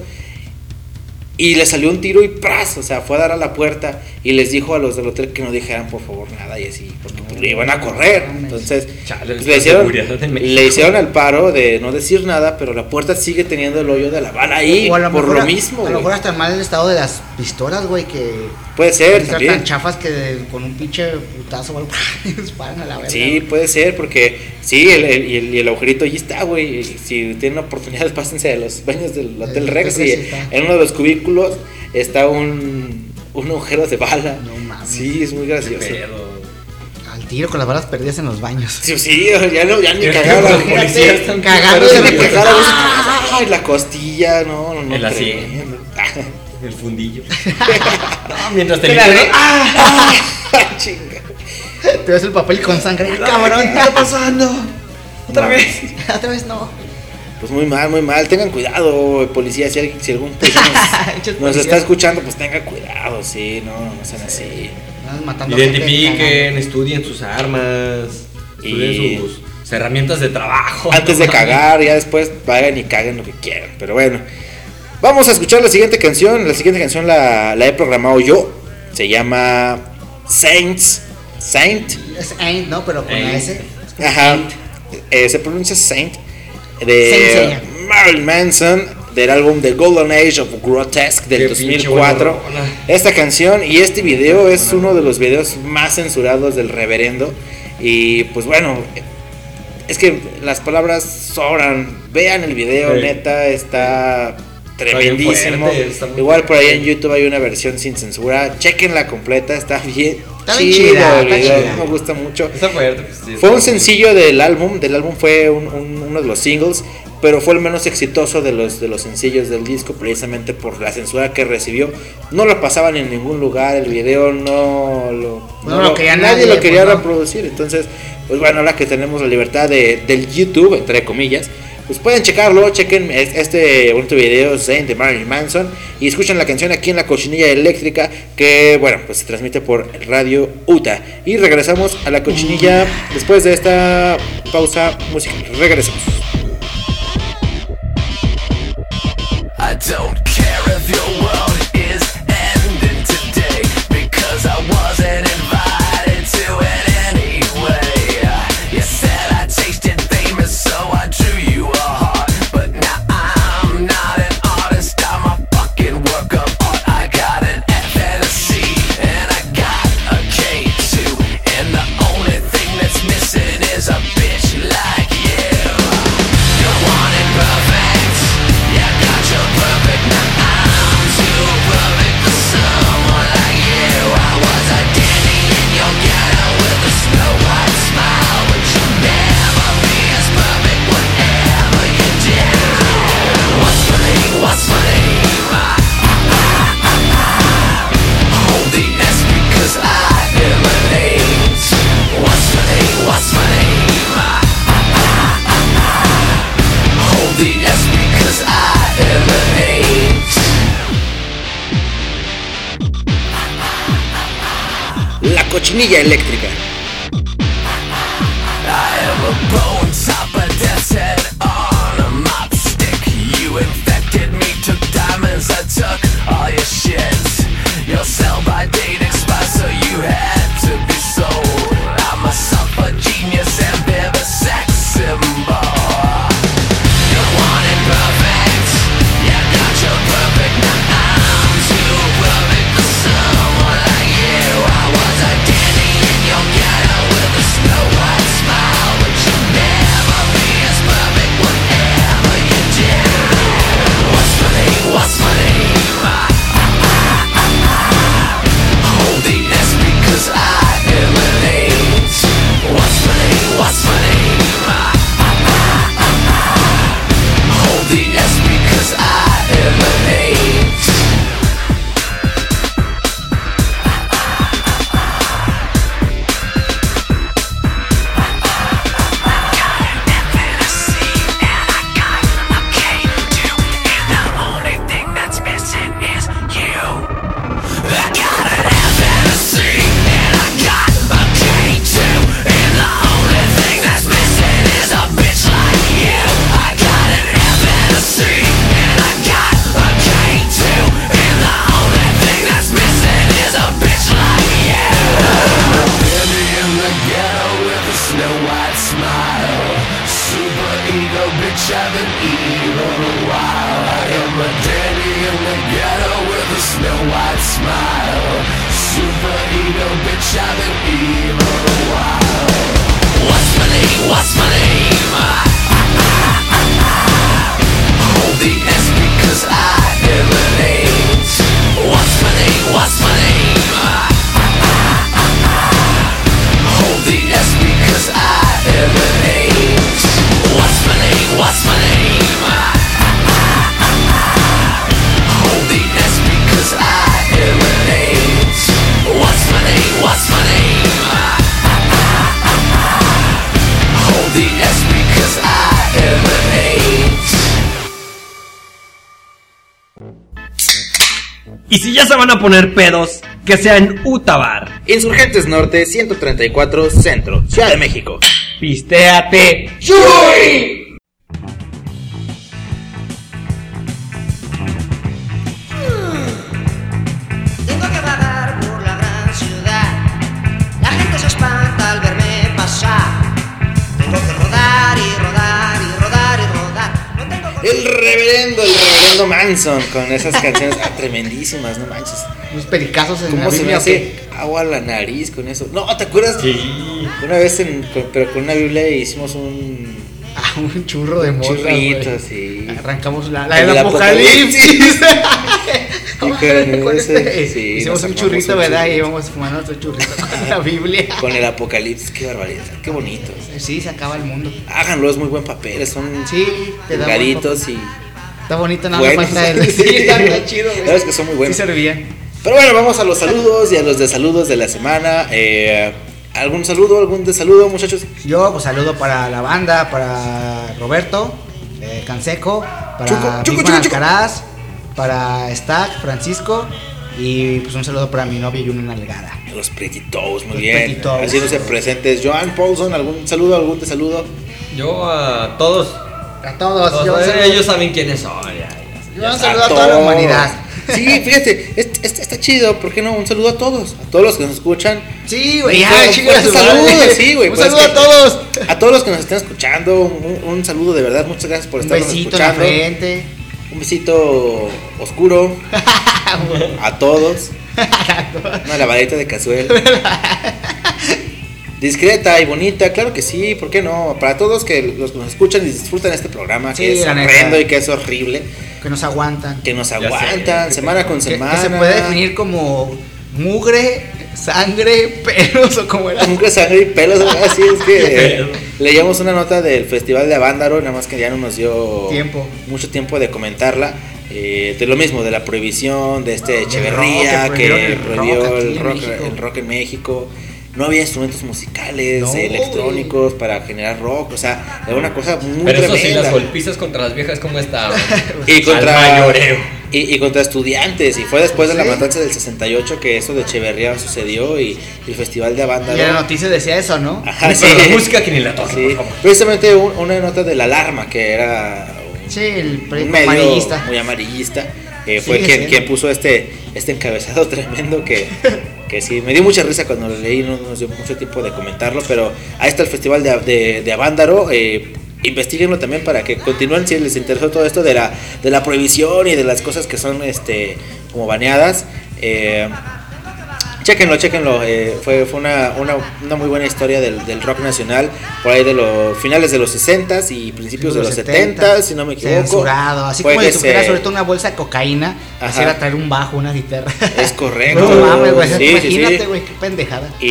Y le salió un tiro y ¡pras! O sea, fue a dar a la puerta y les dijo a los del hotel que no dijeran por favor nada y así, porque pues, le iban a correr. Entonces, Chale, pues, le, hicieron, le hicieron el paro de no decir nada, pero la puerta sigue teniendo el hoyo de la bala ahí, O a lo por mejor lo a- mismo. A lo mejor hasta mal el estado de las pistolas, güey, que. Puede ser también. tan chafas que con un pinche putazo o algo disparan a la verga. Sí, puede ser, porque sí, el, el- y, el, el agujerito allí está, güey. y Si tienen oportunidad, pásense a los baños del Hotel El Rex y en uno de los cubículos está un, un agujero de bala. No mames. Sí, es muy gracioso. Pero. Al tiro con las balas perdidas en los baños. Sí, sí, ya, no, ya ni cagaba. están cagando risa. cagaba, Ay, la costilla, no, no, no. En la tremendo. El fundillo. no, mientras te limpias. Ah, chinga. Te ves el papel con sangre. ¡Ah, cabrón! ¿Qué está pasando? Otra No. vez. Otra vez no. Pues muy mal, muy mal. Tengan cuidado, policía. Si, alguien- si algún policía nos, está escuchando, pues tengan cuidado, sí, no, no sean así. Gente Identifiquen, estudien sus armas, estudien Y- sus herramientas de trabajo. Antes de cagar, ya después vayan y caguen lo que quieran. Pero bueno, vamos a escuchar la siguiente canción. La siguiente canción la, la he programado yo. Se llama Saints. Saint. Es Ain't, ¿no? Pero con la. S. Ajá. Eh, se pronuncia Saint. De. Marilyn Manson. Del álbum The Golden Age of Grotesque del Qué pinche 2004. buena rola. Esta canción y este video es uno de los videos más censurados del reverendo. Y pues bueno, es que las palabras sobran. Vean el video, Sí. neta, está tremendísimo. fuerte, está Igual por ahí en YouTube hay una versión sin censura. Chequenla completa, está bien. Está bien chido chida, está chida. Me gusta mucho. Está fuerte. pues, sí, Fue un está- sencillo del álbum, del álbum fue un- un- uno de los singles, pero fue el menos exitoso de los, de los sencillos del disco, precisamente por la censura que recibió. No lo pasaban en ningún lugar, el video no lo, No lo quería nadie, nadie, lo quería pues, no. reproducir. Entonces, pues bueno, ahora que tenemos la libertad de, del YouTube, entre comillas, pues pueden checarlo, chequen es- este bonito video Zayn de Marilyn Manson y escuchen la canción aquí en la cochinilla eléctrica que bueno pues se transmite por Radio UTA y regresamos a la cochinilla después de esta pausa musical. Regresamos. I don't care if your cochinilla eléctrica. Bitch, I've been evil a while I am a daddy in the ghetto with a snow white smile Super ego bitch, I've been evil a while What's my name? What's my name? Hold the S because I emanate What's my name? What's my name? Y si ya se van a poner pedos, que sea en Utabar. Insurgentes Norte 134 Centro, Ciudad de México. Pistéate. Tengo El reverendo, el reverendo Manson con esas canciones ah, tremendísimas, no manches. Unos pericazos en la ¿Cómo se me Biblia, ¿o hace agua a la nariz con eso? No, ¿te acuerdas? Sí. Una vez, en, con- pero con una Biblia hicimos un Ah, un churro de moto. churrito, sí. Arrancamos la, la El del del apocalipsis. Sí, Hicimos un churrito, un ¿verdad? Y íbamos fumando nuestro churrito con la Biblia. Con el apocalipsis, qué barbaridad, qué bonito. Sí, se acaba el mundo. Háganlo, es muy buen papel, son Sí, te da buen delgaditos y Está bonito, nada más falta el. Sí, está, chido, La güey. verdad es que son muy buenos. Sí servían. Pero bueno, vamos a los saludos y a los desaludos de la semana. Eh, ¿Algún saludo, algún desaludo, muchachos? Yo, pues saludo para la banda, para Roberto eh, Canseco, para Chuco, chuco. Alcaraz, para Stack, Francisco y pues un saludo para mi novia Yuna Nalgada. Los Pretty-Toes, muy Los bien. Haciéndose presentes. Joan Paulson, ¿algún saludo, algún desaludo? Yo a todos. A todos, todos, yo un eh, saludo, ellos saben quiénes son. Ya, ya, yo ya un saludo a toda la humanidad. Sí, fíjate, es- es- está chido, ¿por qué no? Un saludo a todos, a todos los que nos escuchan. Sí, güey, Un ya, saludo, madre. sí, güey. Un pues es saludo que- a todos. A todos los que nos están escuchando, un, un saludo de verdad, muchas gracias por Un estarnos besito en la escuchando. frente. Un besito oscuro a todos. Una lavadita de cazuela. Discreta y bonita, claro que sí, ¿por qué no? Para todos que los que nos escuchan y disfrutan este programa, que es horrendo y que es horrible, Que nos aguantan. que nos sé. aguantan semana con Que, semana. que se puede definir como mugre, sangre, pelos o como era. Nunca sangre y pelos, así es que eh, leíamos una nota del Festival de Avándaro, nada más que ya no nos dio Tiempo. mucho tiempo de comentarla. eh, de lo mismo, de la prohibición de este Del Echeverría, que que prohibió prohibió el el rock el rock en México. No había instrumentos musicales, No, electrónicos para generar rock, o sea, era una cosa muy Pero eso sí, tremenda. las golpizas contra las viejas, ¿cómo estaban? y contra Al mayoreo. Y, y contra estudiantes, y fue después de la Sí. matanza del 68 que eso de Echeverría sucedió y, y el Festival de Y la Avándaro. noticia decía eso, ¿no? Ajá, sí. La música que ni la toca, Sí, por favor. precisamente un- una nota de la alarma que era un- Sí, el un medio amarillista. muy amarillista. eh, fue Sigue quien, quien puso este, este encabezado tremendo que, que sí, me dio mucha risa cuando lo leí, no nos dio mucho tiempo de comentarlo, pero ahí está el Festival de, de, de Avándaro. Eh, investiguenlo también para que continúen si les interesó todo esto de la, de la prohibición y de las cosas que son este como baneadas. Eh, Chéquenlo, chéquenlo. eh, fue fue una, una, una muy buena historia del, del rock nacional. Por ahí de los finales de los 60s y principios de los 70 si no me equivoco. Censurado, así Fue como si tuviera se- sobre todo una bolsa de cocaína, era traer un bajo, una guitarra. Es correcto. No mames, güey, Sí, sí, imagínate, sí. güey, qué pendejada. Y,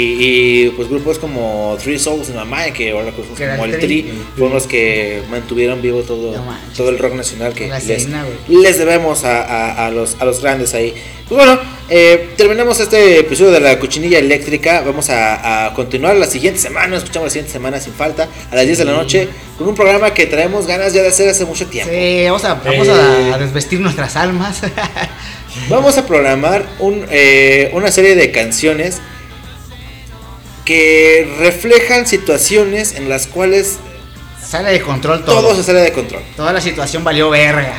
y, pues grupos como Three Souls My Mind, que ahora era como el Tri. Fueron los que mantuvieron vivo todo, No manches. todo el rock nacional que La les, les debemos a, a- a los, a los grandes ahí. Pues bueno, eh, terminamos este episodio de la cochinilla eléctrica. Vamos a, a continuar la siguiente semana, escuchamos la siguiente semana sin falta, a las 10 de la noche, con un programa que traemos ganas ya de hacer hace mucho tiempo. Sí, vamos a, vamos a desvestir nuestras almas. Vamos a programar un, eh, una serie de canciones que reflejan situaciones en las cuales Sale de control todo. todo se sale de control. Toda la situación valió verga.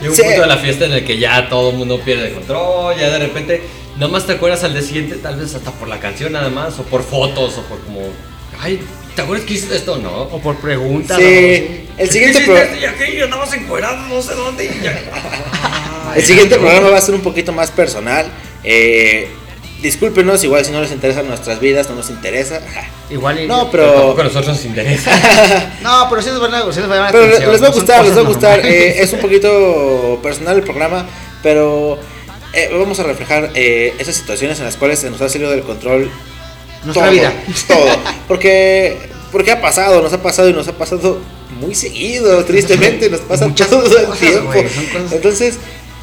Llega un Sí. punto de la fiesta en el que ya todo el mundo pierde control, ya de repente nada más te acuerdas al día siguiente, tal vez hasta por la canción nada más, o por fotos, o por como, ay, ¿te acuerdas que hiciste esto? No. O por preguntas. Sí, el ¿Qué siguiente, hiciste pro- esto y aquello? Andabas encuerado, no sé dónde. y ya. el siguiente programa va a ser un poquito más personal. Eh, discúlpenos, igual si no les interesan nuestras vidas, no nos interesa. Igual y- No, Pero pero, tampoco a nosotros nos interesa. No, pero sí les van a, sí a pero atención, les va a gustar, les va a gustar. Eh, es un poquito personal el programa, pero eh, vamos a reflejar eh, esas situaciones en las cuales se nos ha salido del control Nuestra todo, vida. Todo. Porque, porque ha pasado, nos ha pasado y nos ha pasado muy seguido, tristemente, nos pasa Muchas todo el tiempo. Entonces,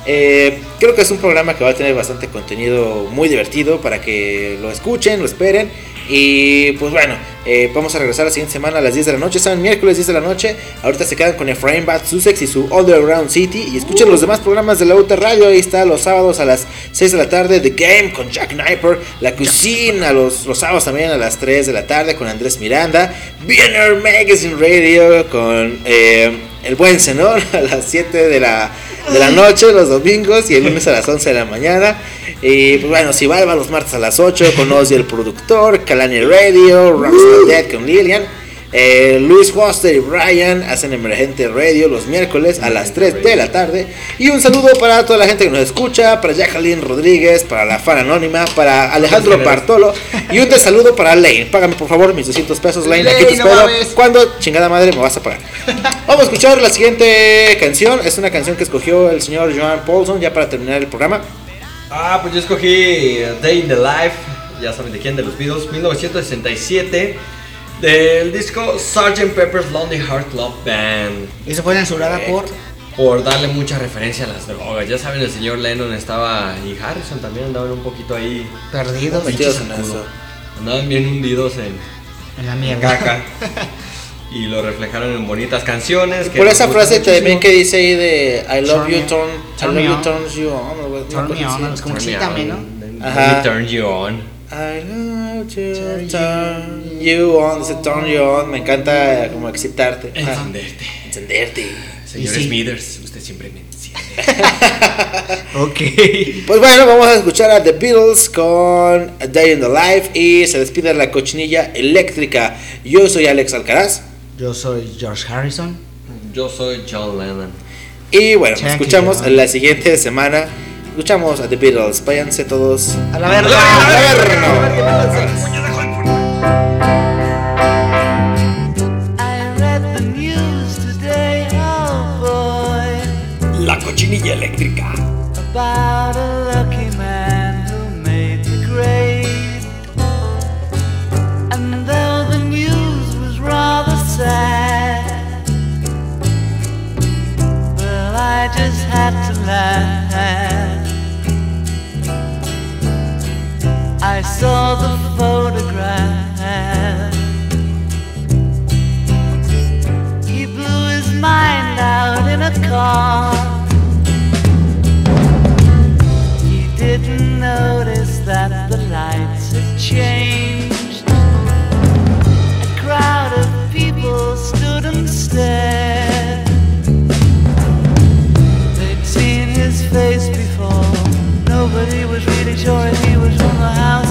eh, creo que es un programa que va a tener bastante contenido muy divertido para que lo escuchen, lo esperen. Y pues bueno, eh, vamos a regresar la siguiente semana a las 10 de la noche. Saben, miércoles 10 de la noche. Ahorita se quedan con Efraín Bad Sussex y su Underground City. Y escuchen los demás programas de la UT Radio. Ahí está los sábados a las 6 de la tarde. The Game con Jack Kniper. La Cocina los, los sábados también a las 3 de la tarde con Andrés Miranda. BNR Magazine Radio con eh, El Buen Zenón a las 7 de la, de la noche los domingos y el lunes a las 11 de la mañana. Y pues bueno, si va los martes a las 8 con Ozzy el productor, Kalani Radio, Rockstar Dead con Lilian. Eh, Luis Foster y Brian hacen Emergente Radio los miércoles a las 3 de la tarde. Y un saludo para toda la gente que nos escucha, para Jacqueline Rodríguez, para la fan anónima, para Alejandro Bartolo. Y un saludo para Lane. Págame por favor mis 200 pesos, Lane. Aquí te no espero. mames. ¿Cuándo, chingada madre, me vas a pagar? Vamos a escuchar la siguiente canción. Es una canción que escogió el señor Joan Paulson ya para terminar el programa. Ah, pues yo escogí Day in the Life, ya saben de quién, de los Beatles, 1967, del disco Sgt. Pepper's Lonely Heart Club Band. Y se fue censurada por. Por darle mucha referencia a las drogas. Ya saben, el señor Lennon estaba. y Harrison también andaban un poquito ahí. Perdidos Metidos en eso. Andaban bien hundidos en en la mierda. caca. y lo reflejaron en bonitas canciones. que Por esa frase también que dice ahí de I love Turn you, me- turn, I turn love me you, on. turns you on. Turn me on, es como Turn me excítame, on, ¿no? Ajá. turn you on. I love you, turn you on. Dice turn you on. Me encanta como excitarte. Ajá. Encenderte. Encenderte. Señor sí. Smithers, usted siempre me enciende. Ok. Pues bueno, vamos a escuchar a The Beatles con A Day in the Life y se despide la cochinilla eléctrica. Yo soy Alex Alcaraz Yo soy George Harrison. Yo soy John Lennon. y bueno, nos escuchamos la siguiente semana. Escuchamos a The Beatles. Váyanse todos. A la verga. Oh La cochinilla eléctrica. saw the photograph. He blew his mind out in a car. He didn't notice that the lights had changed. A crowd of people stood and stared. They'd seen his face before. Nobody was really sure if he was from the house.